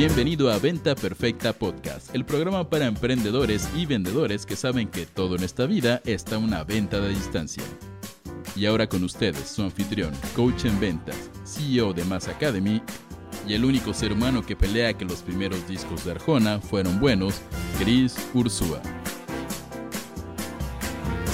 Bienvenido a Venta Perfecta Podcast, el programa para emprendedores y vendedores que saben que todo en esta vida está una venta de distancia. Y ahora con ustedes, su anfitrión, coach en ventas, CEO de Mass Academy y el único ser humano que pelea que los primeros discos de Arjona fueron buenos, Chris Ursúa.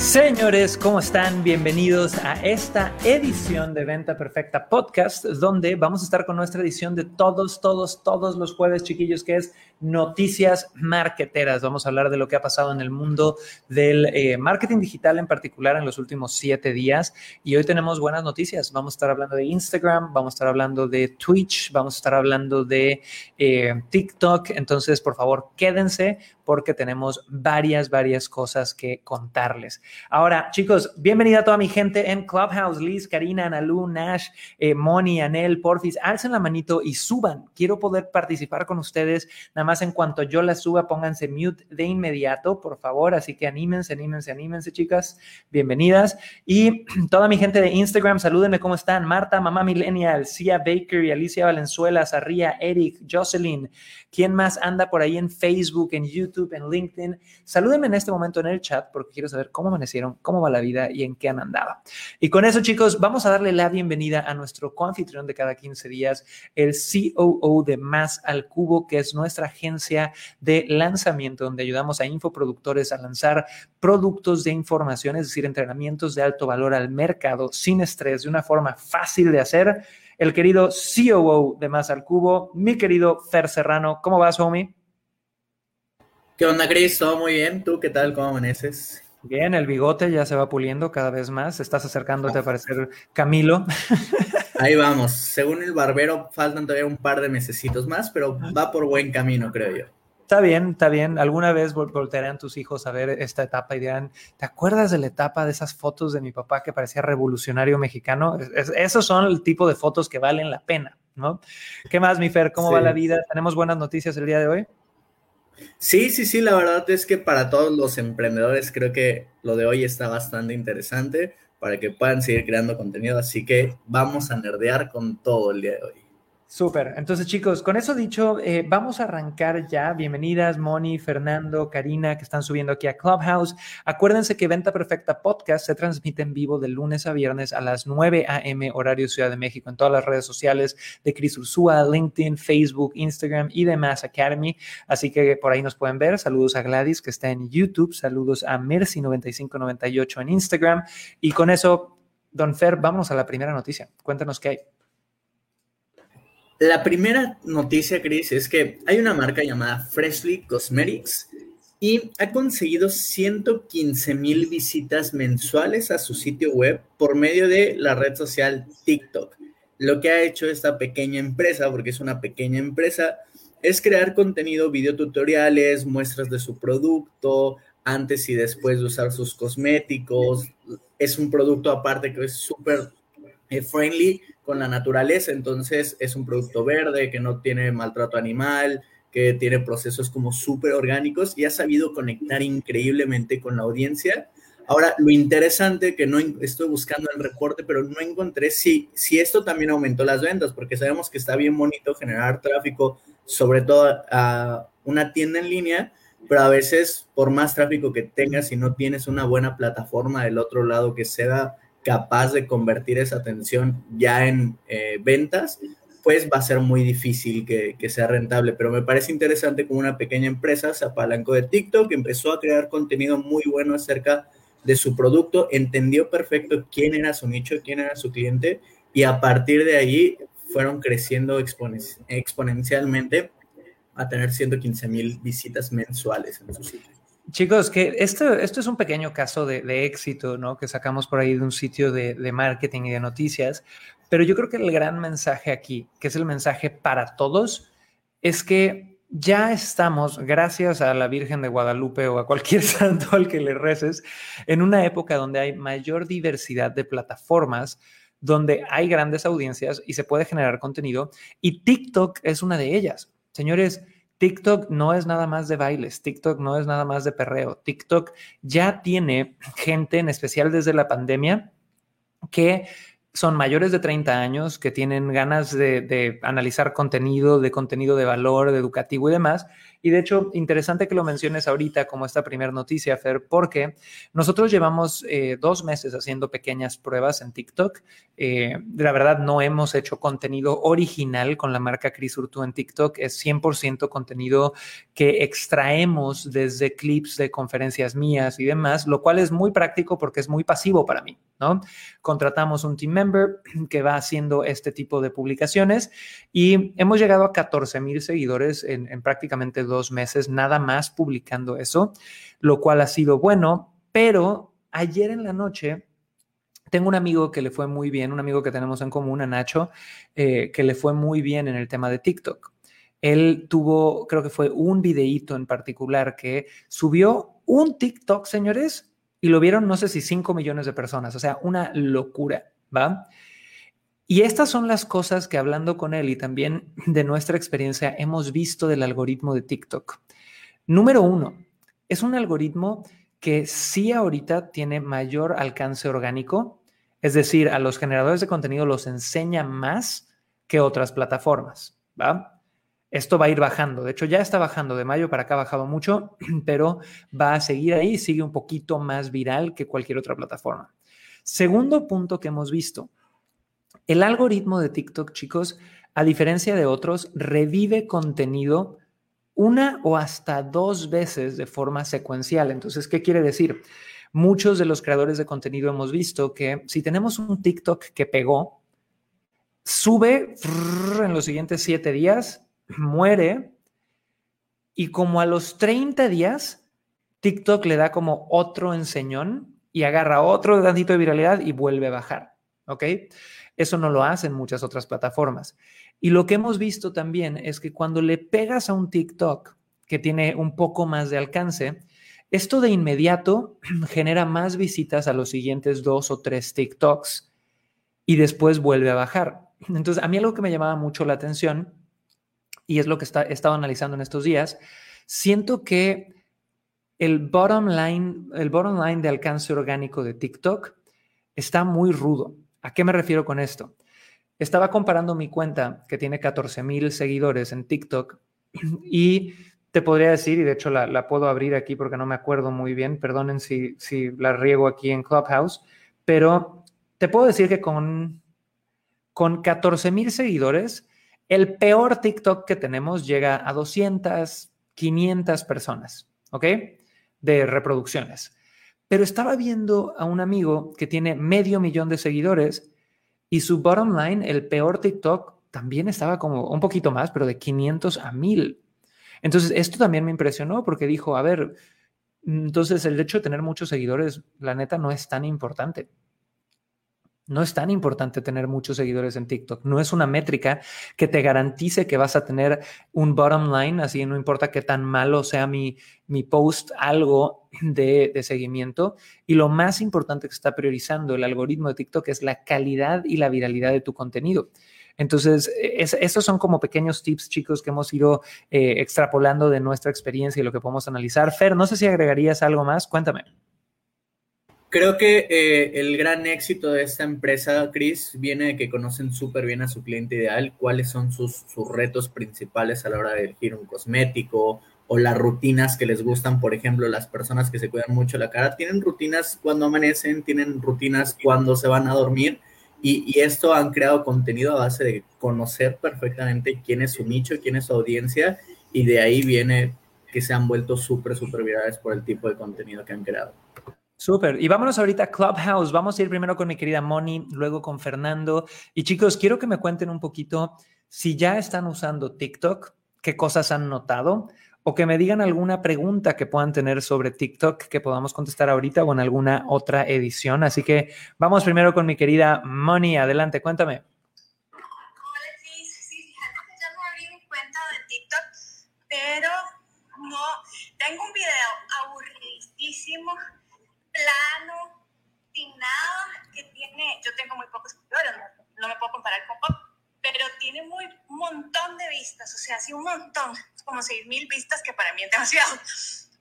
Señores, ¿cómo están? Bienvenidos a esta edición de Venta Perfecta Podcast, donde vamos a estar con nuestra edición de todos, todos, todos los jueves, chiquillos, que es Noticias Marketeras. Vamos a hablar de lo que ha pasado en el mundo del eh, marketing digital en particular en los últimos siete días. Y hoy tenemos buenas noticias. Vamos a estar hablando de Instagram, vamos a estar hablando de Twitch, vamos a estar hablando de eh, TikTok. Entonces, por favor, quédense porque tenemos varias, varias cosas que contarles. Ahora, chicos, bienvenida a toda mi gente en Clubhouse, Liz, Karina, Analu, Nash, eh, Moni, Anel, Porfis, alcen la manito y suban. Quiero poder participar con ustedes. Nada más en cuanto yo la suba, pónganse mute de inmediato, por favor. Así que anímense, anímense, anímense, chicas. Bienvenidas. Y toda mi gente de Instagram, salúdenme, ¿cómo están? Marta, Mamá Millennial, Cia Baker y Alicia Valenzuela, Sarria, Eric, Jocelyn. ¿Quién más anda por ahí en Facebook, en YouTube, en LinkedIn? Salúdenme en este momento en el chat porque quiero saber cómo amanecieron, cómo va la vida y en qué han andado. Y con eso, chicos, vamos a darle la bienvenida a nuestro coanfitrión de cada 15 días, el COO de Más al Cubo, que es nuestra agencia de lanzamiento, donde ayudamos a infoproductores a lanzar productos de información, es decir, entrenamientos de alto valor al mercado sin estrés, de una forma fácil de hacer el querido COO de Más al Cubo, mi querido Fer Serrano. ¿Cómo vas, homie? ¿Qué onda, Chris? ¿Todo muy bien? ¿Tú qué tal? ¿Cómo amaneces? Bien, el bigote ya se va puliendo cada vez más. Estás acercándote a parecer Camilo. Ahí vamos. Según el barbero, faltan todavía un par de mesecitos más, pero va por buen camino, creo yo. Está bien, está bien. Alguna vez voltearán tus hijos a ver esta etapa y dirán, ¿te acuerdas de la etapa de esas fotos de mi papá que parecía revolucionario mexicano? esos son el tipo de fotos que valen la pena, ¿no? ¿Qué más, mi Fer? ¿Cómo va la vida? ¿Tenemos buenas noticias el día de hoy? Sí, sí, sí, la verdad es que para todos los emprendedores creo que lo de hoy está bastante interesante para que puedan seguir creando contenido, así que vamos a nerdear con todo el día de hoy. Súper. Entonces, chicos, con eso dicho, eh, vamos a arrancar ya. Bienvenidas, Moni, Fernando, Karina, que están subiendo aquí a Clubhouse. Acuérdense que Venta Perfecta Podcast se transmite en vivo de lunes a viernes a las 9 a.m. horario Ciudad de México en todas las redes sociales de Cris Ursúa, LinkedIn, Facebook, Instagram y demás Academy. Así que por ahí nos pueden ver. Saludos a Gladys, que está en YouTube. Saludos a Mercy9598 en Instagram. Y con eso, Don Fer, vamos a la primera noticia. Cuéntanos qué hay. La primera noticia, Chris, es que hay una marca llamada Freshly Cosmetics y ha conseguido 115 mil visitas mensuales a su sitio web por medio de la red social TikTok. Lo que ha hecho esta pequeña empresa, porque es una pequeña empresa, es crear contenido, videotutoriales, muestras de su producto, antes y después de usar sus cosméticos. Es un producto aparte que es súper eh, friendly con la naturaleza, entonces es un producto verde que no tiene maltrato animal, que tiene procesos como súper orgánicos y ha sabido conectar increíblemente con la audiencia. Ahora, lo interesante que no estoy buscando el reporte, pero no encontré si, si esto también aumentó las ventas, porque sabemos que está bien bonito generar tráfico, sobre todo a una tienda en línea, pero a veces por más tráfico que tengas, si no tienes una buena plataforma del otro lado que sea capaz de convertir esa atención ya en eh, ventas, pues va a ser muy difícil que, sea rentable. Pero me parece interesante como una pequeña empresa se apalancó de TikTok, empezó a crear contenido muy bueno acerca de su producto, entendió perfecto quién era su nicho, quién era su cliente, y a partir de ahí fueron creciendo exponencialmente a tener 115 mil visitas mensuales en su sitio. Chicos, que esto, esto es un pequeño caso de, éxito, ¿no? Que sacamos por ahí de un sitio de, de, marketing y de noticias, pero yo creo que el gran mensaje aquí, que es el mensaje para todos, es que ya estamos, gracias a la Virgen de Guadalupe o a cualquier santo al que le reces, en una época donde hay mayor diversidad de plataformas, donde hay grandes audiencias y se puede generar contenido, y TikTok es una de ellas. Señores, TikTok no es nada más de bailes, TikTok no es nada más de perreo, TikTok ya tiene gente, en especial desde la pandemia, que son mayores de 30 años que tienen ganas de, analizar contenido, de contenido de valor, de educativo y demás. Y de hecho, interesante que lo menciones ahorita como esta primera noticia, Fer, porque nosotros llevamos eh, dos meses haciendo pequeñas pruebas en TikTok. Eh, la verdad, no hemos hecho contenido original con la marca Chris Urtu en TikTok. Es 100% contenido que extraemos desde clips de conferencias mías y demás, lo cual es muy práctico porque es muy pasivo para mí, ¿no? Contratamos un team member que va haciendo este tipo de publicaciones y hemos llegado a 14 mil seguidores en, en prácticamente dos meses, nada más publicando eso, lo cual ha sido bueno, pero ayer en la noche tengo un amigo que le fue muy bien, un amigo que tenemos en común, a Nacho, eh, que le fue muy bien en el tema de TikTok. Él tuvo, creo que fue un videíto en particular que subió un TikTok, señores, y lo vieron no sé si 5 millones de personas, o sea, una locura, ¿va? Y estas son las cosas que hablando con él y también de nuestra experiencia hemos visto del algoritmo de TikTok. Número uno, es un algoritmo que sí ahorita tiene mayor alcance orgánico, es decir, a los generadores de contenido los enseña más que otras plataformas, ¿va? Esto va a ir bajando, de hecho ya está bajando, de mayo para acá ha bajado mucho, pero va a seguir ahí, sigue un poquito más viral que cualquier otra plataforma. Segundo punto que hemos visto, el algoritmo de TikTok, chicos, a diferencia de otros, revive contenido una o hasta dos veces de forma secuencial. Entonces, ¿qué quiere decir? Muchos de los creadores de contenido hemos visto que si tenemos un TikTok que pegó, sube en los siguientes siete días, muere y como a los 30 días, TikTok le da como otro enseñón y agarra otro tantito de viralidad y vuelve a bajar. ¿Ok? Eso no lo hacen muchas otras plataformas. Y lo que hemos visto también es que cuando le pegas a un TikTok que tiene un poco más de alcance, esto de inmediato genera más visitas a los siguientes dos o tres TikToks y después vuelve a bajar. Entonces, a mí algo que me llamaba mucho la atención, y es lo que está, he estado analizando en estos días, siento que el bottom line, el bottom line de alcance orgánico de TikTok está muy rudo. ¿A qué me refiero con esto? Estaba comparando mi cuenta, que tiene 14 mil seguidores en TikTok, y te podría decir, y de hecho la, puedo abrir aquí porque no me acuerdo muy bien, perdonen si, si la riego aquí en Clubhouse, pero te puedo decir que con, con 14 mil seguidores, el peor TikTok que tenemos llega a 200, 500 personas, ¿ok? De reproducciones. Pero estaba viendo a un amigo que tiene medio millón de seguidores y su bottom line, el peor TikTok, también estaba como un poquito más, pero de 500 a 1000. Entonces, esto también me impresionó porque dijo, a ver, entonces el hecho de tener muchos seguidores, la neta, no es tan importante. No es tan importante tener muchos seguidores en TikTok. No es una métrica que te garantice que vas a tener un bottom line, así no importa qué tan malo sea mi, mi post, algo de, de, seguimiento. Y lo más importante que está priorizando el algoritmo de TikTok es la calidad y la viralidad de tu contenido. Entonces, esos son como pequeños tips, chicos, que hemos ido eh, extrapolando de nuestra experiencia y lo que podemos analizar. Fer, no sé si agregarías algo más. Cuéntame. Creo que eh, el gran éxito de esta empresa, Chris, viene de que conocen súper bien a su cliente ideal, cuáles son sus, sus retos principales a la hora de elegir un cosmético o las rutinas que les gustan, por ejemplo, las personas que se cuidan mucho la cara, tienen rutinas cuando amanecen, tienen rutinas cuando se van a dormir y, esto han creado contenido a base de conocer perfectamente quién es su nicho, quién es su audiencia y de ahí viene que se han vuelto súper, súper virales por el tipo de contenido que han creado. Súper. Y vámonos ahorita a Clubhouse. Vamos a ir primero con mi querida Moni, luego con Fernando. Y chicos, quiero que me cuenten un poquito si ya están usando TikTok, qué cosas han notado, o que me digan alguna pregunta que puedan tener sobre TikTok que podamos contestar ahorita o en alguna otra edición. Así que vamos primero con mi querida Moni. Adelante, cuéntame. Hola, sí, sí, ya no abrí mi cuenta de TikTok, pero no, tengo un video aburridísimo plano, sin nada, que tiene, yo tengo muy pocos seguidores, no, me puedo comparar con pop, pero tiene muy, un montón de vistas, o sea, sí, un montón, como 6 mil vistas, que para mí es demasiado.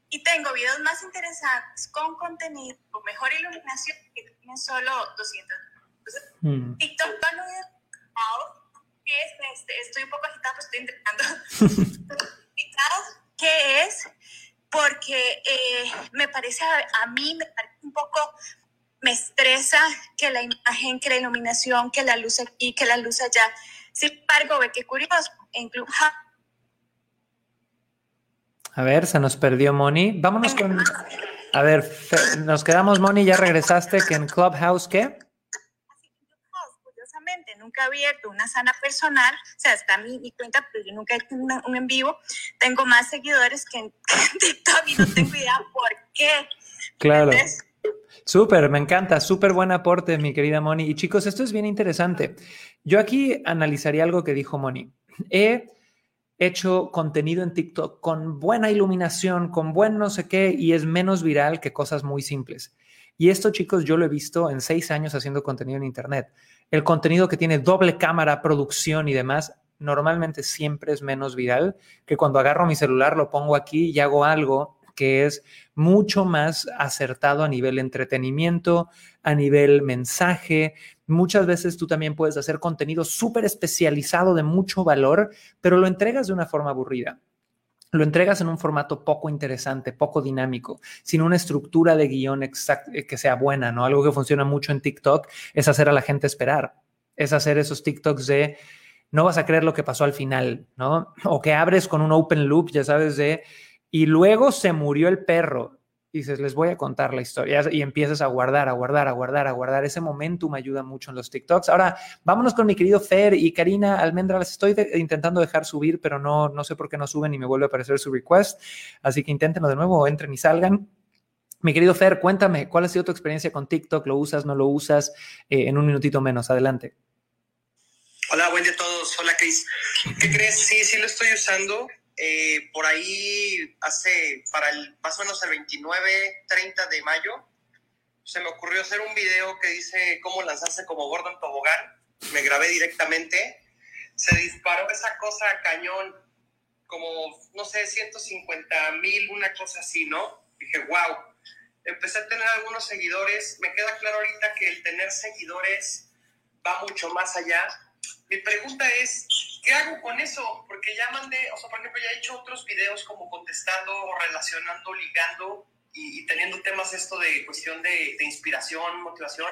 Y tengo videos más interesantes, con contenido, con mejor iluminación, que tienen solo 200. Mm. TikTok es, este, estoy un poco agitada, pues estoy intentando. ¿Qué es? Porque eh, me parece, a, mí me parece un poco, me estresa que la imagen, que la iluminación, que la luz aquí, que la luz allá. Sin embargo, ve qué curioso, en A ver, se nos perdió Moni. Vámonos con... A ver, nos quedamos, Moni, ya regresaste, que en Clubhouse, ¿qué? Nunca he abierto una sana personal, o sea, está mi, mi cuenta, pero yo nunca he hecho un en vivo. Tengo más seguidores que en, TikTok y no tengo idea por qué. Claro. Súper, me encanta, súper buen aporte, mi querida Moni. Y chicos, esto es bien interesante. Yo aquí analizaría algo que dijo Moni. He hecho contenido en TikTok con buena iluminación, con buen no sé qué, y es menos viral que cosas muy simples. Y esto, chicos, yo lo he visto en seis años haciendo contenido en Internet. El contenido que tiene doble cámara, producción y demás, normalmente siempre es menos viral que cuando agarro mi celular, lo pongo aquí y hago algo que es mucho más acertado a nivel entretenimiento, a nivel mensaje. Muchas veces tú también puedes hacer contenido súper especializado de mucho valor, pero lo entregas de una forma aburrida lo entregas en un formato poco interesante, poco dinámico, sin una estructura de guion eh, que sea buena, ¿no? Algo que funciona mucho en TikTok es hacer a la gente esperar, es hacer esos TikToks de no vas a creer lo que pasó al final, ¿no? O que abres con un open loop, ya sabes, de y luego se murió el perro. Dices, les voy a contar la historia y empiezas a guardar, a guardar, a guardar, a guardar. Ese momentum ayuda mucho en los TikToks. Ahora, vámonos con mi querido Fer y Karina Almendra. Las estoy intentando dejar subir, pero no, no sé por qué no suben y me vuelve a aparecer su request. Así que inténtenlo de nuevo, entren y salgan. Mi querido Fer, cuéntame, ¿cuál ha sido tu experiencia con TikTok? ¿Lo usas, no lo usas? Eh, en un minutito menos, adelante. Hola, buen día a todos. Hola, Cris. ¿Qué crees? Sí, sí lo estoy usando. Eh, por ahí hace, para el, más o menos el 29, 30 de mayo, se me ocurrió hacer un video que dice cómo lanzarse como gordo en tobogán. Me grabé directamente. Se disparó esa cosa a cañón, como, no sé, 150 mil, una cosa así, ¿no? Dije, wow. Empecé a tener algunos seguidores. Me queda claro ahorita que el tener seguidores va mucho más allá. Mi pregunta es, ¿qué hago con eso? Porque ya mandé, o sea, por ejemplo, ya he hecho otros videos como contestando relacionando, ligando y, teniendo temas esto de cuestión de, inspiración, motivación,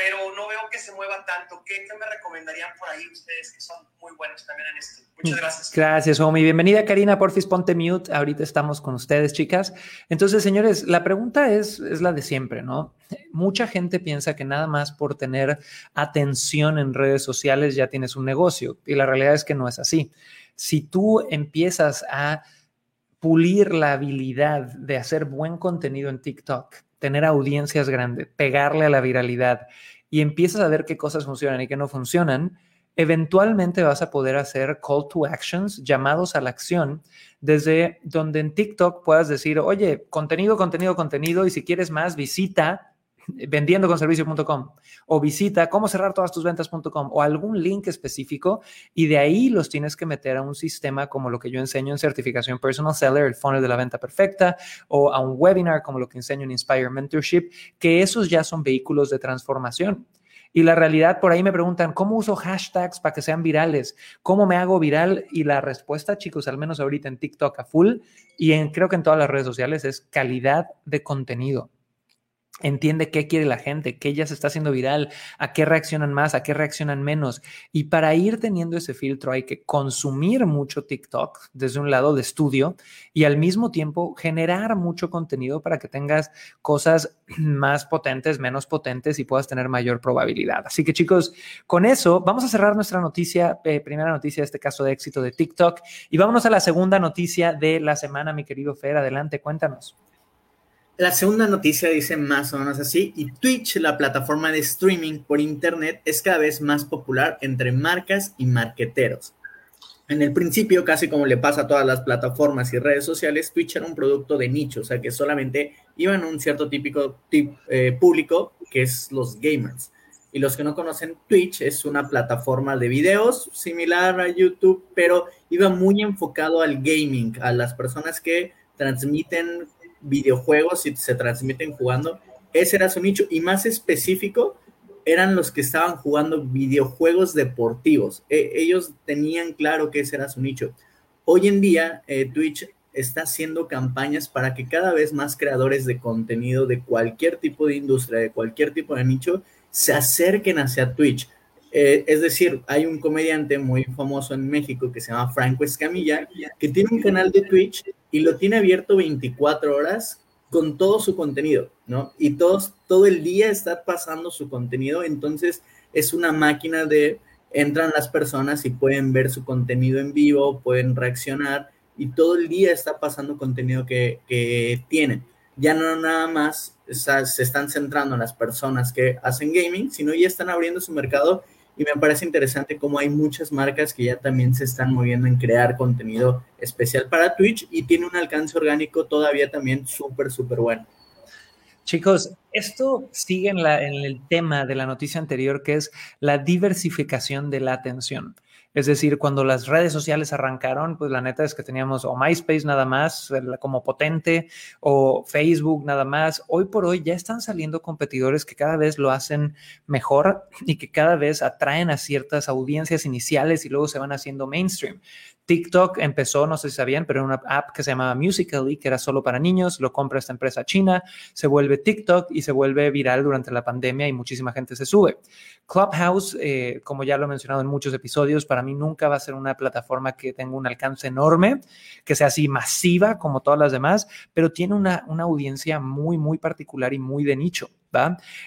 pero no veo que se mueva tanto. ¿Qué, ¿Qué, me recomendarían por ahí ustedes que son muy buenos también en esto? Muchas gracias. Gracias, Omi. Bienvenida, Karina. Porfis, ponte mute. Ahorita estamos con ustedes, chicas. Entonces, señores, la pregunta es, es la de siempre, ¿no? Mucha gente piensa que nada más por tener atención en redes sociales ya tienes un negocio y la realidad es que no es así. Si tú empiezas a pulir la habilidad de hacer buen contenido en TikTok, tener audiencias grandes, pegarle a la viralidad y empiezas a ver qué cosas funcionan y qué no funcionan, eventualmente vas a poder hacer call to actions, llamados a la acción, desde donde en TikTok puedas decir, oye, contenido, contenido, contenido, y si quieres más, visita vendiendoconservicio.com o visita cómo cerrar todas tus ventas.com o algún link específico y de ahí los tienes que meter a un sistema como lo que yo enseño en certificación personal seller, el funnel de la venta perfecta o a un webinar como lo que enseño en Inspire Mentorship, que esos ya son vehículos de transformación. Y la realidad, por ahí me preguntan, ¿cómo uso hashtags para que sean virales? ¿Cómo me hago viral? Y la respuesta, chicos, al menos ahorita en TikTok a full y en, creo que en todas las redes sociales, es calidad de contenido entiende qué quiere la gente, qué ya se está haciendo viral, a qué reaccionan más, a qué reaccionan menos. Y para ir teniendo ese filtro hay que consumir mucho TikTok desde un lado de estudio y al mismo tiempo generar mucho contenido para que tengas cosas más potentes, menos potentes y puedas tener mayor probabilidad. Así que chicos, con eso vamos a cerrar nuestra noticia, eh, primera noticia de este caso de éxito de TikTok y vámonos a la segunda noticia de la semana, mi querido Fer. Adelante, cuéntanos. La segunda noticia dice más o menos así, y Twitch, la plataforma de streaming por Internet, es cada vez más popular entre marcas y marqueteros. En el principio, casi como le pasa a todas las plataformas y redes sociales, Twitch era un producto de nicho, o sea que solamente iban a un cierto típico eh, público, que es los gamers. Y los que no conocen, Twitch es una plataforma de videos similar a YouTube, pero iba muy enfocado al gaming, a las personas que transmiten videojuegos y se transmiten jugando. Ese era su nicho y más específico eran los que estaban jugando videojuegos deportivos. E, ellos tenían claro que ese era su nicho. Hoy en día, eh, Twitch está haciendo campañas para que cada vez más creadores de contenido de cualquier tipo de industria, de cualquier tipo de nicho, se acerquen hacia Twitch. Eh, es decir, hay un comediante muy famoso en México que se llama Franco Escamilla, que tiene un canal de Twitch y lo tiene abierto 24 horas con todo su contenido, ¿no? Y todos, todo el día está pasando su contenido, entonces es una máquina de, entran las personas y pueden ver su contenido en vivo, pueden reaccionar y todo el día está pasando contenido que, que tienen. Ya no nada más se están centrando en las personas que hacen gaming, sino ya están abriendo su mercado y me parece interesante cómo hay muchas marcas que ya también se están moviendo en crear contenido especial para Twitch y tiene un alcance orgánico todavía también súper, súper bueno. Chicos, esto sigue en, en el tema de la noticia anterior, que es la diversificación de la atención. Es decir, cuando las redes sociales arrancaron, pues la neta es que teníamos o MySpace nada más como potente o Facebook nada más. Hoy por hoy ya están saliendo competidores que cada vez lo hacen mejor y que cada vez atraen a ciertas audiencias iniciales y luego se van haciendo mainstream. TikTok empezó, no sé si sabían, pero una app que se llamaba Musical.ly, que era solo para niños, lo compra esta empresa china, se vuelve TikTok y se vuelve viral durante la pandemia y muchísima gente se sube. Clubhouse, eh, como ya lo he mencionado en muchos episodios, para mí nunca va a ser una plataforma que tenga un alcance enorme, que sea así masiva como todas las demás, pero tiene una, una audiencia muy, muy particular y muy de nicho.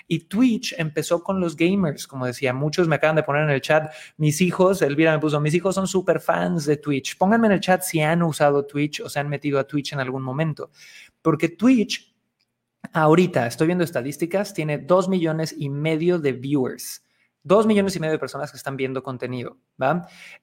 Y Twitch empezó con los gamers, como decía, muchos me acaban de poner en el chat, mis hijos, Elvira me puso, mis hijos son súper fans de Twitch. Pónganme en el chat si han usado Twitch o se han metido a Twitch en algún momento, porque Twitch, ahorita, estoy viendo estadísticas, tiene dos millones y medio de viewers. Dos millones y medio de personas que están viendo contenido.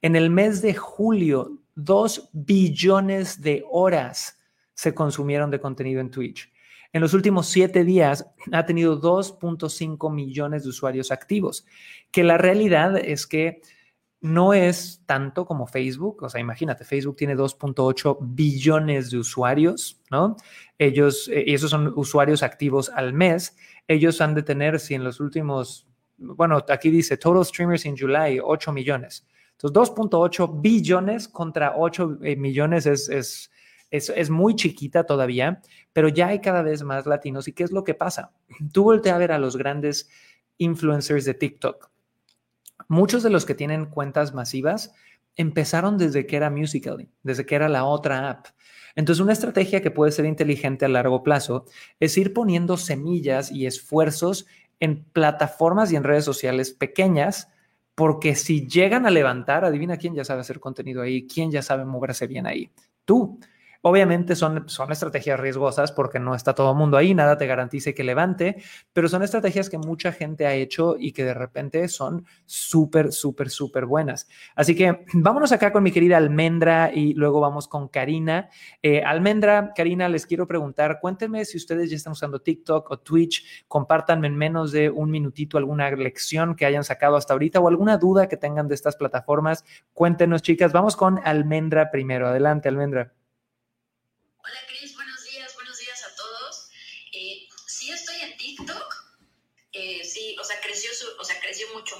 En el mes de julio, dos billones de horas se consumieron de contenido en Twitch. En los últimos siete días ha tenido 2.5 millones de usuarios activos, que la realidad es que no es tanto como Facebook, o sea, imagínate, Facebook tiene 2.8 billones de usuarios, ¿no? Ellos, eh, y esos son usuarios activos al mes, ellos han de tener, si en los últimos, bueno, aquí dice total streamers in July, 8 millones. Entonces, 2.8 billones contra 8 eh, millones es, es, es, muy chiquita todavía, pero ya hay cada vez más latinos. ¿Y qué es lo que pasa? Tú volteas a ver a los grandes influencers de TikTok. Muchos de los que tienen cuentas masivas empezaron desde que era Musical.ly, desde que era la otra app. Entonces, una estrategia que puede ser inteligente a largo plazo es ir poniendo semillas y esfuerzos en plataformas y en redes sociales pequeñas, porque si llegan a levantar, adivina quién ya sabe hacer contenido ahí, quién ya sabe moverse bien ahí. Tú. Obviamente son, son estrategias riesgosas porque no está todo el mundo ahí, nada te garantice que levante, pero son estrategias que mucha gente ha hecho y que de repente son súper, súper, súper buenas. Así que vámonos acá con mi querida Almendra y luego vamos con Karina. Eh, Almendra, Karina, les quiero preguntar, cuéntenme si ustedes ya están usando TikTok o Twitch, compártanme en menos de un minutito alguna lección que hayan sacado hasta ahorita o alguna duda que tengan de estas plataformas. Cuéntenos, chicas. Vamos con Almendra primero. Adelante, Almendra.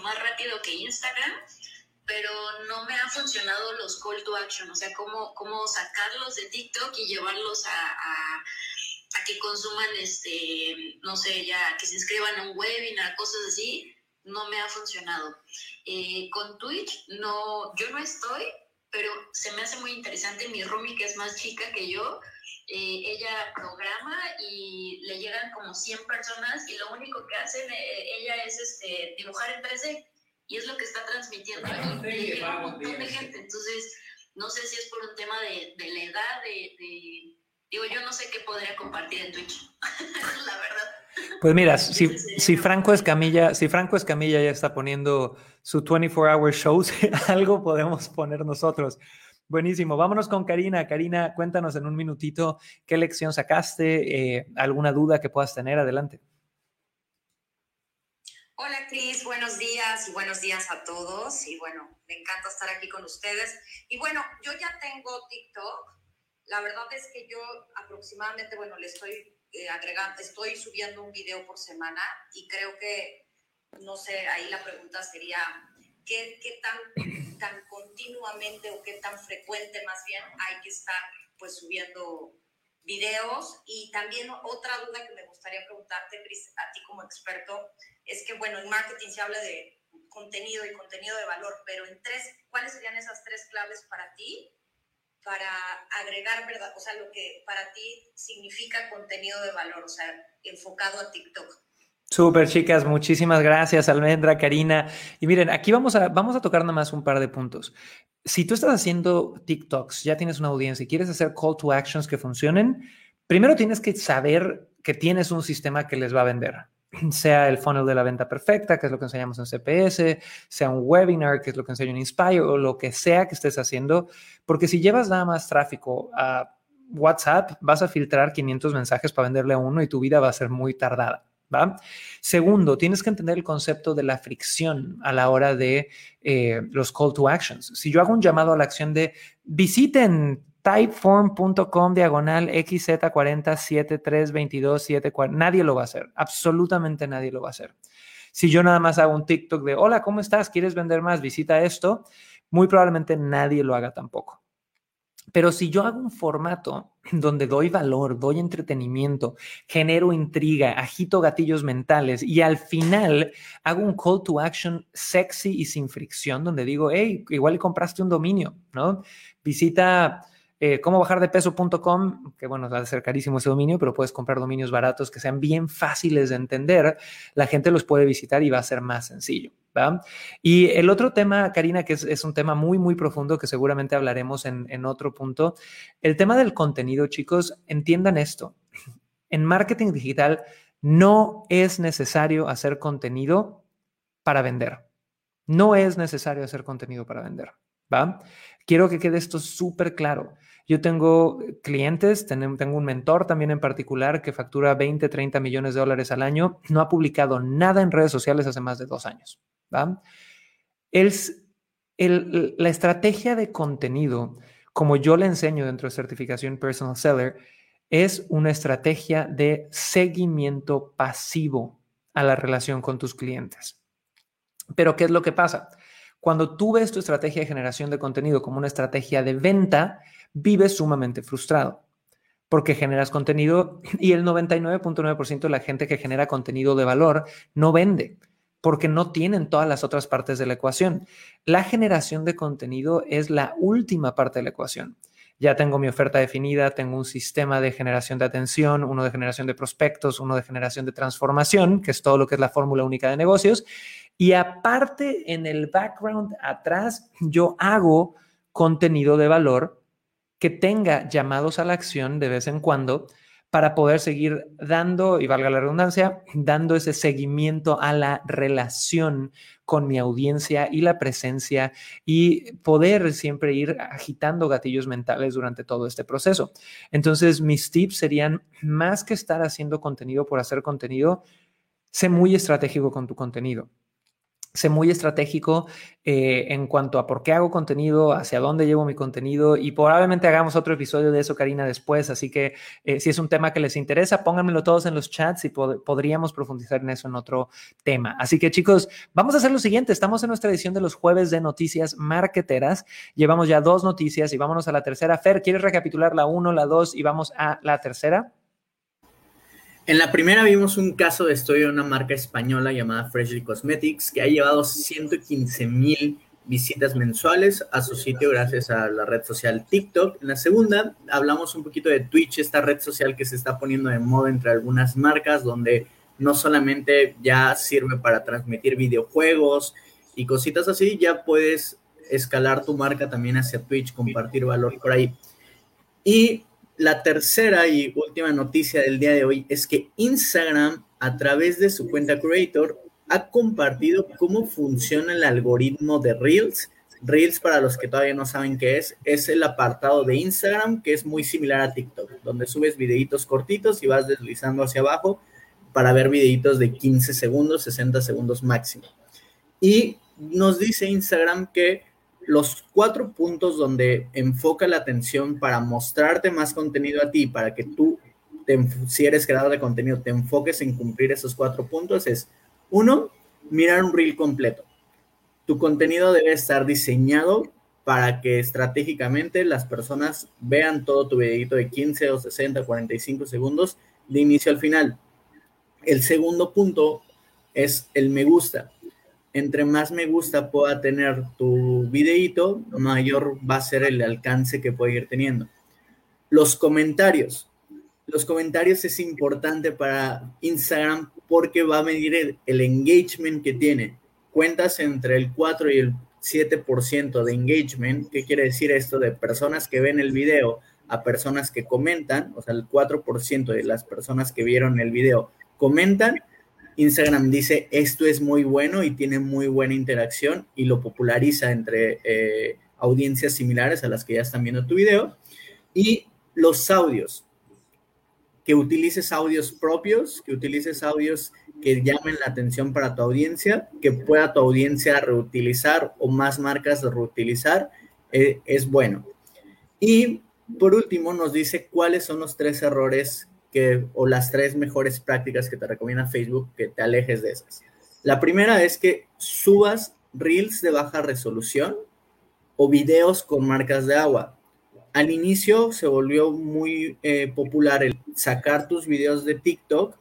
Más rápido que Instagram, pero no me han funcionado los call to action, o sea, cómo, cómo sacarlos de TikTok y llevarlos a, que consuman, este, no sé, ya, que se inscriban a un webinar, cosas así, no me ha funcionado. Eh, con Twitch, no, yo no estoy, pero se me hace muy interesante. Mi roomie, que es más chica que yo, eh, ella programa y le llegan como 100 personas y lo único que hacen eh, ella es este, dibujar en 3D y es lo que está transmitiendo y le llega un montón de gente. Entonces, no sé si es por un tema de, de la edad, de, de, Digo, yo no sé qué podría compartir en Twitch, la verdad. Pues mira, si, si, Franco Escamilla, si Franco Escamilla ya está poniendo su 24-hour shows, algo podemos poner nosotros. Buenísimo. Vámonos con Karina. Karina, cuéntanos en un minutito qué lección sacaste, eh, alguna duda que puedas tener. Adelante. Hola Cris, buenos días y buenos días a todos. Y bueno, me encanta estar aquí con ustedes. Y bueno, yo ya tengo TikTok. La verdad es que yo aproximadamente, bueno, le estoy eh, agregando, estoy subiendo un video por semana y creo que no sé, ahí la pregunta sería, ¿qué, qué tan, tan continuamente o qué tan frecuente más bien hay que estar pues subiendo videos? Y también otra duda que me gustaría preguntarte, Cris, a ti como experto, es que, bueno, en marketing se habla de contenido y contenido de valor, pero en tres, ¿cuáles serían esas tres claves para ti para agregar, verdad, o sea, lo que para ti significa contenido de valor, o sea, enfocado a TikTok? Súper, chicas, muchísimas gracias, Almendra, Karina. Y miren, aquí vamos a, vamos a tocar nada más un par de puntos. Si tú estás haciendo TikToks, ya tienes una audiencia y quieres hacer call to actions que funcionen, primero tienes que saber que tienes un sistema que les va a vender sea el funnel de la venta perfecta, que es lo que enseñamos en CPS, sea un webinar, que es lo que enseño en Inspire, o lo que sea que estés haciendo, porque si llevas nada más tráfico a WhatsApp, vas a filtrar 500 mensajes para venderle a uno y tu vida va a ser muy tardada. ¿Va? Segundo, tienes que entender el concepto de la fricción a la hora de eh, los call to actions. Si yo hago un llamado a la acción de visiten typeform.com diagonal XZ40732274. Nadie lo va a hacer. Absolutamente nadie lo va a hacer. Si yo nada más hago un TikTok de, hola, ¿cómo estás? ¿Quieres vender más? Visita esto. Muy probablemente nadie lo haga tampoco. Pero si yo hago un formato donde doy valor, doy entretenimiento, genero intriga, agito gatillos mentales y al final hago un call to action sexy y sin fricción, donde digo, hey, igual compraste un dominio, ¿no? Visita eh, cómo bajar de peso.com, que bueno, va a ser carísimo ese dominio, pero puedes comprar dominios baratos que sean bien fáciles de entender. La gente los puede visitar y va a ser más sencillo. Y el otro tema, Karina, que es, un tema muy, muy profundo que seguramente hablaremos en, en otro punto, el tema del contenido, chicos, entiendan esto. En marketing digital no es necesario hacer contenido para vender. No es necesario hacer contenido para vender. ¿Va? Quiero que quede esto súper claro. Yo tengo clientes, tengo un mentor también en particular que factura 20, 30 millones de dólares al año, no ha publicado nada en redes sociales hace más de dos años. La estrategia de contenido, como yo le enseño dentro de certificación Personal Seller, es una estrategia de seguimiento pasivo a la relación con tus clientes. Pero ¿qué es lo que pasa? Cuando tú ves tu estrategia de generación de contenido como una estrategia de venta, vives sumamente frustrado porque generas contenido y el 99.9% de la gente que genera contenido de valor no vende porque no tienen todas las otras partes de la ecuación. La generación de contenido es la última parte de la ecuación. Ya tengo mi oferta definida, tengo un sistema de generación de atención, uno de generación de prospectos, uno de generación de transformación, que es todo lo que es la fórmula única de negocios, y aparte, en el background atrás, yo hago contenido de valor que tenga llamados a la acción de vez en cuando para poder seguir dando, y valga la redundancia, dando ese seguimiento a la relación con mi audiencia y la presencia y poder siempre ir agitando gatillos mentales durante todo este proceso. Entonces, mis tips serían, más que estar haciendo contenido por hacer contenido, sé muy estratégico con tu contenido sé muy estratégico eh, en cuanto a por qué hago contenido, hacia dónde llevo mi contenido y probablemente hagamos otro episodio de eso, Karina, después. Así que eh, si es un tema que les interesa, pónganmelo todos en los chats y podríamos profundizar en eso en otro tema. Así que chicos, vamos a hacer lo siguiente. Estamos en nuestra edición de los jueves de noticias marketeras. Llevamos ya dos noticias y vámonos a la tercera. Fer, ¿quieres recapitular la uno, la dos y vamos a la tercera? En la primera vimos un caso de estudio de una marca española llamada Freshly Cosmetics que ha llevado 115 mil visitas mensuales a su sitio gracias a la red social TikTok. En la segunda hablamos un poquito de Twitch, esta red social que se está poniendo de moda entre algunas marcas donde no solamente ya sirve para transmitir videojuegos y cositas así, ya puedes escalar tu marca también hacia Twitch, compartir valor por ahí. Y la tercera y última noticia del día de hoy es que Instagram, a través de su cuenta Creator, ha compartido cómo funciona el algoritmo de Reels. Reels, para los que todavía no saben qué es, es el apartado de Instagram que es muy similar a TikTok, donde subes videitos cortitos y vas deslizando hacia abajo para ver videitos de 15 segundos, 60 segundos máximo. Y nos dice Instagram que los cuatro puntos donde enfoca la atención para mostrarte más contenido a ti, para que tú, si eres creador de contenido, te enfoques en cumplir esos cuatro puntos es, uno, mirar un reel completo. Tu contenido debe estar diseñado para que estratégicamente las personas vean todo tu videito de 15 o 60, 45 segundos de inicio al final. El segundo punto es el me gusta. Entre más me gusta pueda tener tu videito, mayor va a ser el alcance que puede ir teniendo. Los comentarios. Los comentarios es importante para Instagram porque va a medir el, el engagement que tiene. Cuentas entre el 4 y el 7% de engagement. ¿Qué quiere decir esto? De personas que ven el video a personas que comentan, o sea, el 4% de las personas que vieron el video comentan. Instagram dice, esto es muy bueno y tiene muy buena interacción y lo populariza entre eh, audiencias similares a las que ya están viendo tu video. Y los audios, que utilices audios propios, que utilices audios que llamen la atención para tu audiencia, que pueda tu audiencia reutilizar o más marcas reutilizar, eh, es bueno. Y por último, nos dice cuáles son los tres errores que, o las tres mejores prácticas que te recomienda Facebook que te alejes de esas. La primera es que subas reels de baja resolución o videos con marcas de agua. Al inicio se volvió muy eh, popular el sacar tus videos de TikTok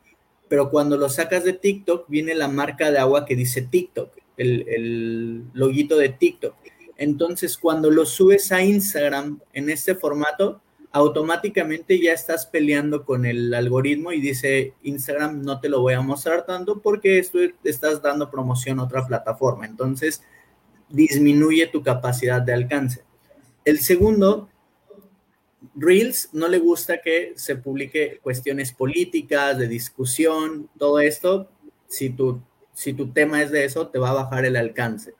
pero cuando lo sacas de TikTok viene la marca de agua que dice TikTok, el, el loguito de TikTok. Entonces, cuando lo subes a Instagram en este formato, automáticamente ya estás peleando con el algoritmo y dice Instagram no te lo voy a mostrar tanto porque estás dando promoción a otra plataforma. Entonces, disminuye tu capacidad de alcance. El segundo Reels no le gusta que se publique cuestiones políticas, de discusión, todo esto. Si tu, si tu tema es de eso, te va a bajar el alcance.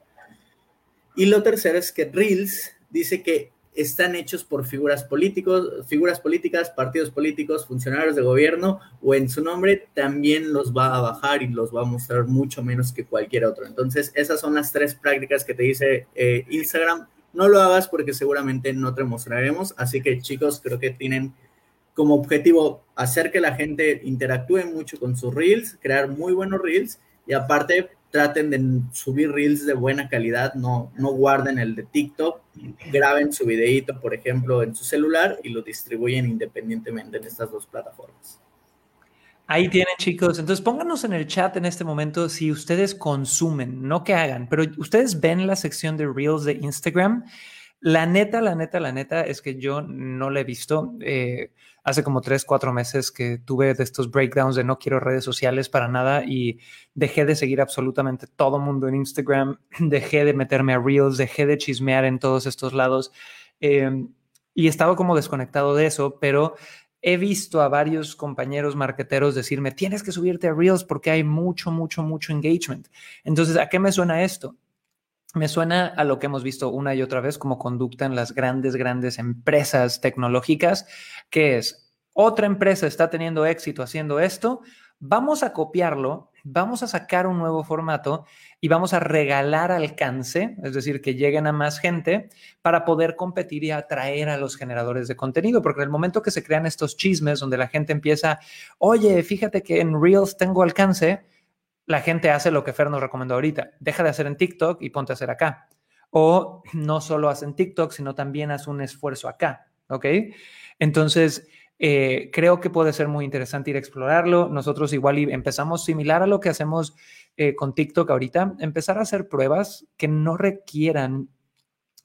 Y lo tercero es que Reels dice que están hechos por figuras políticos, figuras políticas, partidos políticos, funcionarios de gobierno o en su nombre también los va a bajar y los va a mostrar mucho menos que cualquier otro. Entonces, esas son las tres prácticas que te dice eh, Instagram no lo hagas porque seguramente no te mostraremos. Así que chicos, creo que tienen como objetivo hacer que la gente interactúe mucho con sus reels, crear muy buenos reels y aparte traten de subir reels de buena calidad, no, no guarden el de TikTok, graben su videíto, por ejemplo, en su celular y lo distribuyen independientemente en estas dos plataformas. Ahí tienen, chicos. Entonces pónganos en el chat en este momento si ustedes consumen, no que hagan, pero ustedes ven la sección de Reels de Instagram. La neta, la neta, la neta es que yo no la he visto. Eh, hace como tres, cuatro meses que tuve de estos breakdowns de no quiero redes sociales para nada y dejé de seguir absolutamente todo mundo en Instagram, dejé de meterme a Reels, dejé de chismear en todos estos lados. Eh, y estaba como desconectado de eso, pero he visto a varios compañeros marqueteros decirme, tienes que subirte a Reels porque hay mucho, mucho, mucho engagement. Entonces, ¿a qué me suena esto? Me suena a lo que hemos visto una y otra vez como conducta en las grandes, grandes empresas tecnológicas, que es, otra empresa está teniendo éxito haciendo esto, vamos a copiarlo, vamos a sacar un nuevo formato y vamos a regalar alcance, es decir, que lleguen a más gente para poder competir y atraer a los generadores de contenido, porque en el momento que se crean estos chismes donde la gente empieza, oye, fíjate que en Reels tengo alcance, la gente hace lo que Fer nos recomendó ahorita, deja de hacer en TikTok y ponte a hacer acá. O no solo hacen TikTok, sino también haz un esfuerzo acá, ¿ok? Entonces, eh, creo que puede ser muy interesante ir a explorarlo. Nosotros igual empezamos similar a lo que hacemos eh, con TikTok ahorita, empezar a hacer pruebas que no requieran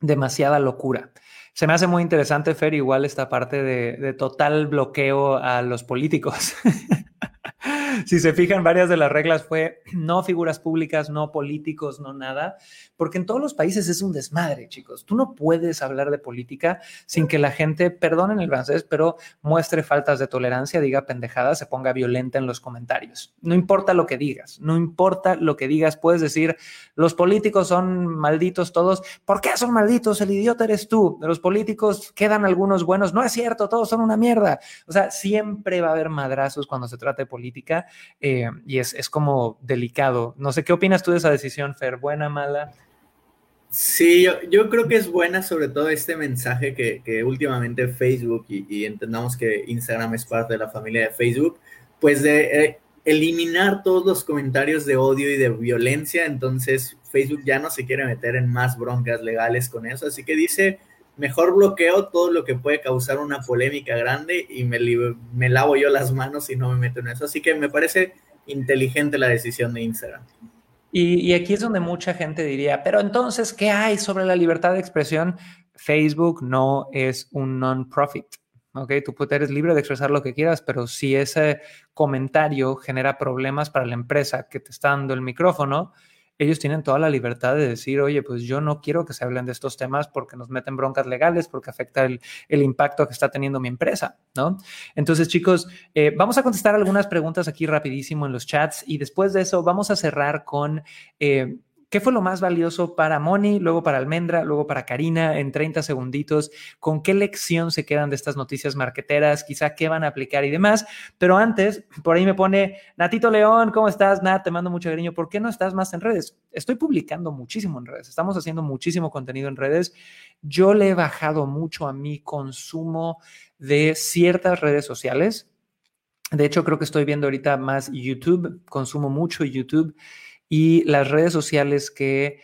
demasiada locura. Se me hace muy interesante, Fer, igual esta parte de total bloqueo a los políticos. si se fijan, varias de las reglas fue no figuras públicas, no políticos, no nada, porque en todos los países es un desmadre, chicos. Tú no puedes hablar de política sin que la gente, perdonen el francés, pero muestre faltas de tolerancia, diga pendejadas, se ponga violenta en los comentarios. No importa lo que digas, no importa lo que digas, puedes decir, los políticos son malditos todos. ¿Por qué son malditos? El idiota eres tú. De los políticos quedan algunos buenos. No es cierto, todos son una mierda. O sea, siempre va a haber madrazos cuando se trata de política eh, y es, es como delicado. No sé, ¿qué opinas tú de esa decisión, Fer? ¿Buena, mala? Sí, yo, yo, creo que es buena sobre todo este mensaje que, que últimamente Facebook y, y, entendamos que Instagram es parte de la familia de Facebook, pues de eh, eliminar todos los comentarios de odio y de violencia, entonces Facebook ya no se quiere meter en más broncas legales con eso, así que dice, mejor bloqueo todo lo que puede causar una polémica grande y me, me lavo yo las manos y no me meto en eso, así que me parece inteligente la decisión de Instagram. Y, y, aquí es donde mucha gente diría, pero entonces, ¿qué hay sobre la libertad de expresión? Facebook no es un non-profit. ¿ok? Tú eres libre de expresar lo que quieras, pero si ese comentario genera problemas para la empresa que te está dando el micrófono, ellos tienen toda la libertad de decir, oye, pues yo no quiero que se hablen de estos temas porque nos meten broncas legales, porque afecta el, impacto que está teniendo mi empresa, ¿no? Entonces, chicos, eh, vamos a contestar algunas preguntas aquí rapidísimo en los chats y después de eso vamos a cerrar con... Eh, ¿Qué fue lo más valioso para Moni, luego para Almendra, luego para Karina en 30 segunditos? ¿Con qué lección se quedan de estas noticias marqueteras? Quizá qué van a aplicar y demás. Pero antes, por ahí me pone Natito León, ¿cómo estás? Nat, te mando mucho cariño. ¿Por qué no estás más en redes? Estoy publicando muchísimo en redes. Estamos haciendo muchísimo contenido en redes. Yo le he bajado mucho a mi consumo de ciertas redes sociales. De hecho, creo que estoy viendo ahorita más YouTube. Consumo mucho YouTube y las redes sociales que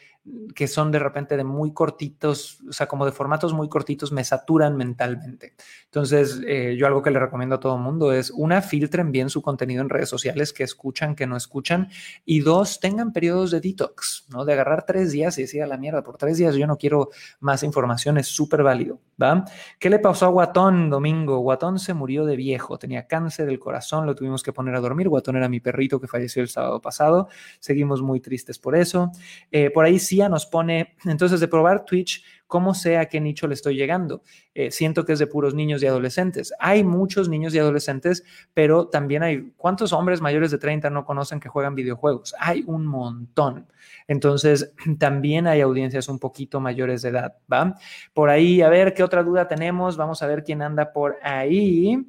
que son de repente de muy cortitos, o sea, como de formatos muy cortitos, me saturan mentalmente. Entonces, eh, yo algo que le recomiendo a todo el mundo es, una, filtren bien su contenido en redes sociales, que escuchan, que no escuchan, y dos, tengan periodos de detox, ¿no? De agarrar tres días y decir a la mierda, por tres días yo no quiero más información, es súper válido, ¿va? ¿Qué le pasó a Guatón domingo? Guatón se murió de viejo, tenía cáncer del corazón, lo tuvimos que poner a dormir. Guatón era mi perrito que falleció el sábado pasado, seguimos muy tristes por eso. Eh, por ahí nos pone, entonces de probar Twitch, ¿cómo sé a qué nicho le estoy llegando? Eh, siento que es de puros niños y adolescentes. Hay muchos niños y adolescentes, pero también hay, ¿cuántos hombres mayores de 30 no conocen que juegan videojuegos? Hay un montón. Entonces, también hay audiencias un poquito mayores de edad, ¿va? Por ahí, a ver qué otra duda tenemos. Vamos a ver quién anda por ahí.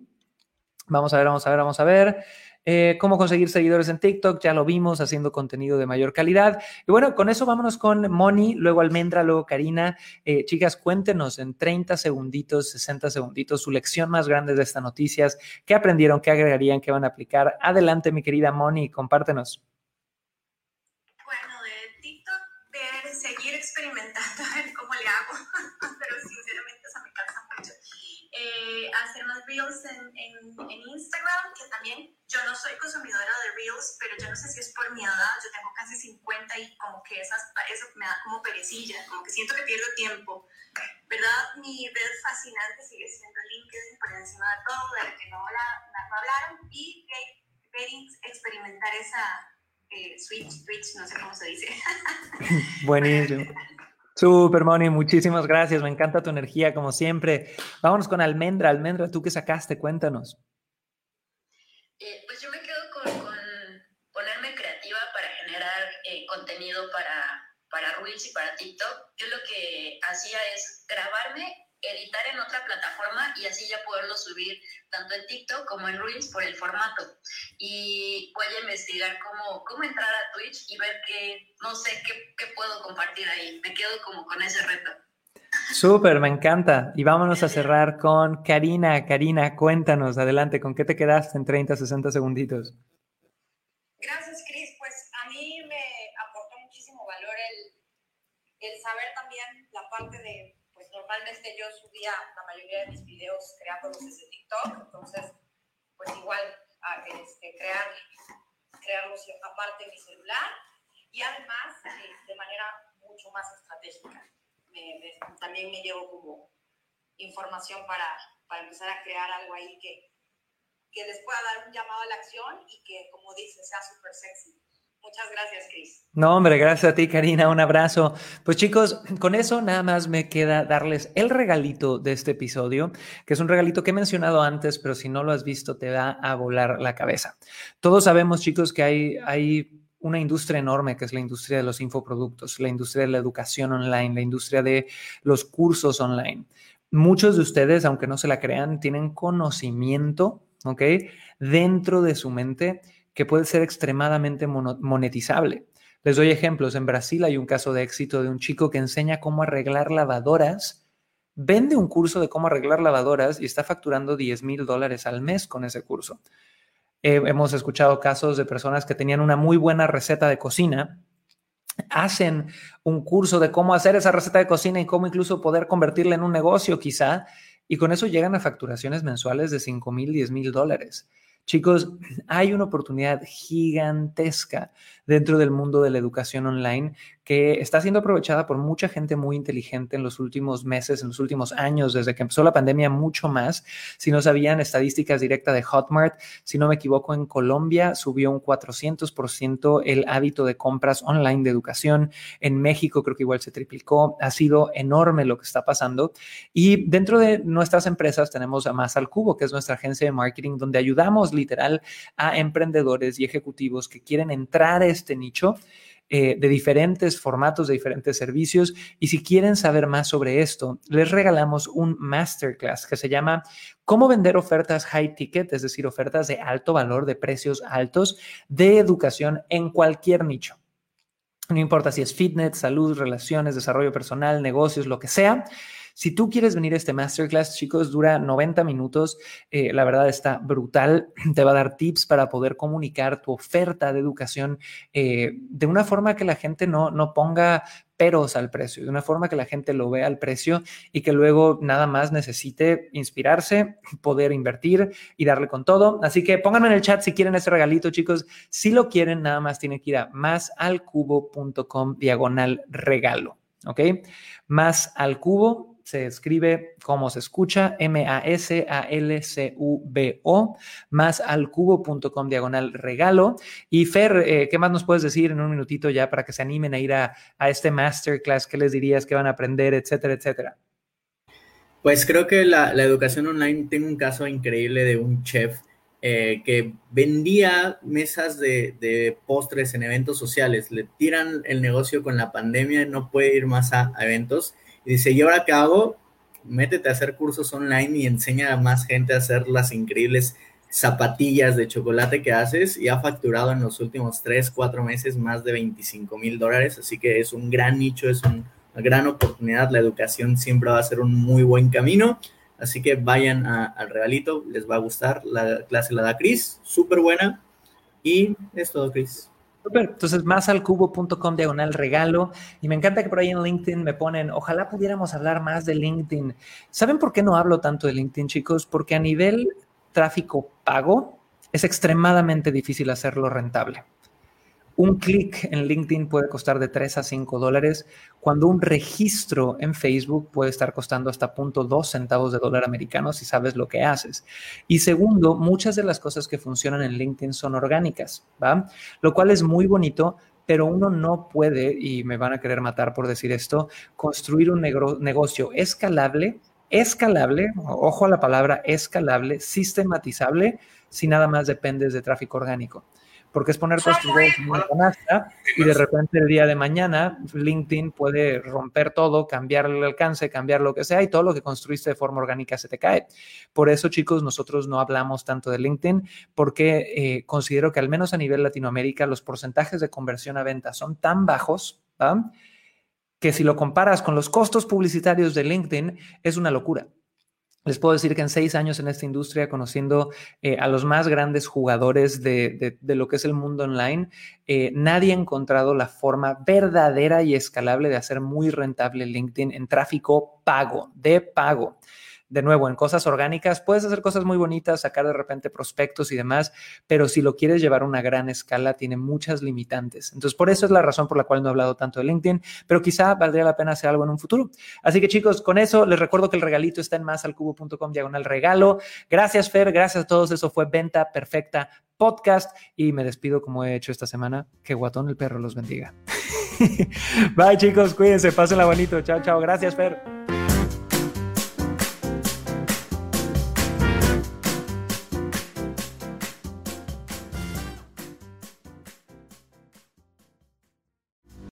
Vamos a ver, vamos a ver, vamos a ver. Eh, cómo conseguir seguidores en TikTok, ya lo vimos haciendo contenido de mayor calidad. Y bueno, con eso vámonos con Moni, luego Almendra, luego Karina. Eh, chicas, cuéntenos en 30 segunditos, 60 segunditos su lección más grande de estas noticias. ¿Qué aprendieron? ¿Qué agregarían? ¿Qué van a aplicar? Adelante, mi querida Moni, compártenos. Reels en, en, en Instagram, que también yo no soy consumidora de Reels, pero yo no sé si es por mi edad, yo tengo casi 50 y como que esas, eso me da como perecilla, como que siento que pierdo tiempo. ¿Verdad? Mi red fascinante sigue siendo LinkedIn por encima de todo, de la que no, la, no hablaron, y experimentar esa eh, switch, switch, no sé cómo se dice. Buenísimo. Super, Moni, muchísimas gracias. Me encanta tu energía, como siempre. Vámonos con Almendra. Almendra, ¿tú qué sacaste? Cuéntanos. Eh, pues yo me quedo con, ponerme creativa para generar eh, contenido para, para Reels y para TikTok. Yo lo que hacía es grabarme, editar en otra plataforma y así ya poderlo subir tanto en TikTok como en Reels por el formato. Y voy a investigar cómo, cómo entrar a Twitch y ver qué, no sé, qué, qué puedo compartir ahí. Me quedo como con ese reto. Súper, me encanta. Y vámonos a cerrar con Karina. Karina, cuéntanos, adelante, ¿con qué te quedaste en 30, 60 segunditos? Gracias, Cris. Pues a mí me aportó muchísimo valor el, el saber también la parte de, normalmente yo subía la mayoría de mis videos creándolos desde TikTok, entonces, pues igual este, crear, crearlos aparte de mi celular y además eh, de manera mucho más estratégica también me llevo como información para, para empezar a crear algo ahí que, que les pueda dar un llamado a la acción y que, como dice, sea súper sexy. Muchas gracias, Cris. No, hombre, gracias a ti, Karina. Un abrazo. Pues chicos, con eso nada más me queda darles el regalito de este episodio, que es un regalito que he mencionado antes, pero si no lo has visto, te va a volar la cabeza. Todos sabemos, chicos, que hay, hay una industria enorme que es la industria de los infoproductos, la industria de la educación online, la industria de los cursos online. Muchos de ustedes, aunque no se la crean, tienen conocimiento, ¿ok? Dentro de su mente que puede ser extremadamente monetizable. Les doy ejemplos. En Brasil hay un caso de éxito de un chico que enseña cómo arreglar lavadoras, vende un curso de cómo arreglar lavadoras y está facturando 10 mil dólares al mes con ese curso. Eh, hemos escuchado casos de personas que tenían una muy buena receta de cocina, hacen un curso de cómo hacer esa receta de cocina y cómo incluso poder convertirla en un negocio quizá, y con eso llegan a facturaciones mensuales de 5 mil, 10 mil dólares. Chicos, hay una oportunidad gigantesca dentro del mundo de la educación online que está siendo aprovechada por mucha gente muy inteligente en los últimos meses, en los últimos años, desde que empezó la pandemia, mucho más. Si no sabían estadísticas directas de Hotmart, si no me equivoco, en Colombia subió un 400% el hábito de compras online de educación. En México creo que igual se triplicó. Ha sido enorme lo que está pasando. Y dentro de nuestras empresas tenemos a Más al Cubo, que es nuestra agencia de marketing, donde ayudamos literal a emprendedores y ejecutivos que quieren entrar a este nicho eh, de diferentes formatos, de diferentes servicios. Y si quieren saber más sobre esto, les regalamos un masterclass que se llama Cómo vender ofertas high ticket, es decir, ofertas de alto valor, de precios altos, de educación en cualquier nicho. No importa si es fitness, salud, relaciones, desarrollo personal, negocios, lo que sea. Si tú quieres venir a este masterclass, chicos, dura 90 minutos. Eh, la verdad está brutal. Te va a dar tips para poder comunicar tu oferta de educación eh, de una forma que la gente no, no ponga peros al precio, de una forma que la gente lo vea al precio y que luego nada más necesite inspirarse, poder invertir y darle con todo. Así que pónganme en el chat si quieren ese regalito, chicos. Si lo quieren, nada más tienen que ir a másalcubo.com diagonal regalo. ¿Ok? Más al cubo se escribe como se escucha, M-A-S-A-L-C-U-B-O, más al cubo.com diagonal regalo. Y Fer, eh, ¿qué más nos puedes decir en un minutito ya para que se animen a ir a, este masterclass? ¿Qué les dirías que van a aprender, etcétera, etcétera? Pues creo que la, educación online, tengo un caso increíble de un chef eh, que vendía mesas de, de, postres en eventos sociales. Le tiran el negocio con la pandemia, no puede ir más a eventos y dice, ¿y ahora qué hago? Métete a hacer cursos online y enseña a más gente a hacer las increíbles zapatillas de chocolate que haces y ha facturado en los últimos 3, 4 meses más de 25 mil dólares. Así que es un gran nicho, es una gran oportunidad. La educación siempre va a ser un muy buen camino. Así que vayan al regalito, les va a gustar. La clase la da Cris, súper buena. Y es todo, Cris. Entonces, más al cubo.com diagonal regalo. Y me encanta que por ahí en LinkedIn me ponen, ojalá pudiéramos hablar más de LinkedIn. ¿Saben por qué no hablo tanto de LinkedIn, chicos? Porque a nivel tráfico pago es extremadamente difícil hacerlo rentable. Un clic en LinkedIn puede costar de 3 a 5 dólares, cuando un registro en Facebook puede estar costando hasta 0.2 centavos de dólar americano si sabes lo que haces. Y segundo, muchas de las cosas que funcionan en LinkedIn son orgánicas, ¿va? Lo cual es muy bonito, pero uno no puede, y me van a querer matar por decir esto, construir un negocio escalable, escalable, ojo a la palabra escalable, sistematizable, si nada más dependes de tráfico orgánico porque es poner todos tus en una canasta y de repente el día de mañana LinkedIn puede romper todo, cambiar el alcance, cambiar lo que sea y todo lo que construiste de forma orgánica se te cae. Por eso, chicos, nosotros no hablamos tanto de LinkedIn porque eh, considero que al menos a nivel Latinoamérica los porcentajes de conversión a venta son tan bajos que si lo comparas con los costos publicitarios de LinkedIn es una locura. Les puedo decir que en seis años en esta industria, conociendo eh, a los más grandes jugadores de, lo que es el mundo online, eh, nadie ha encontrado la forma verdadera y escalable de hacer muy rentable LinkedIn en tráfico pago, de pago de nuevo, en cosas orgánicas, puedes hacer cosas muy bonitas, sacar de repente prospectos y demás, pero si lo quieres llevar a una gran escala, tiene muchas limitantes. Entonces, por eso es la razón por la cual no he hablado tanto de LinkedIn, pero quizá valdría la pena hacer algo en un futuro. Así que chicos, con eso les recuerdo que el regalito está en másalcubo.com diagonal regalo. Gracias, Fer, gracias a todos. Eso fue Venta Perfecta Podcast y me despido como he hecho esta semana. Que guatón el perro los bendiga. Bye chicos, cuídense, pásenla bonito. Chao, chao. Gracias, Fer.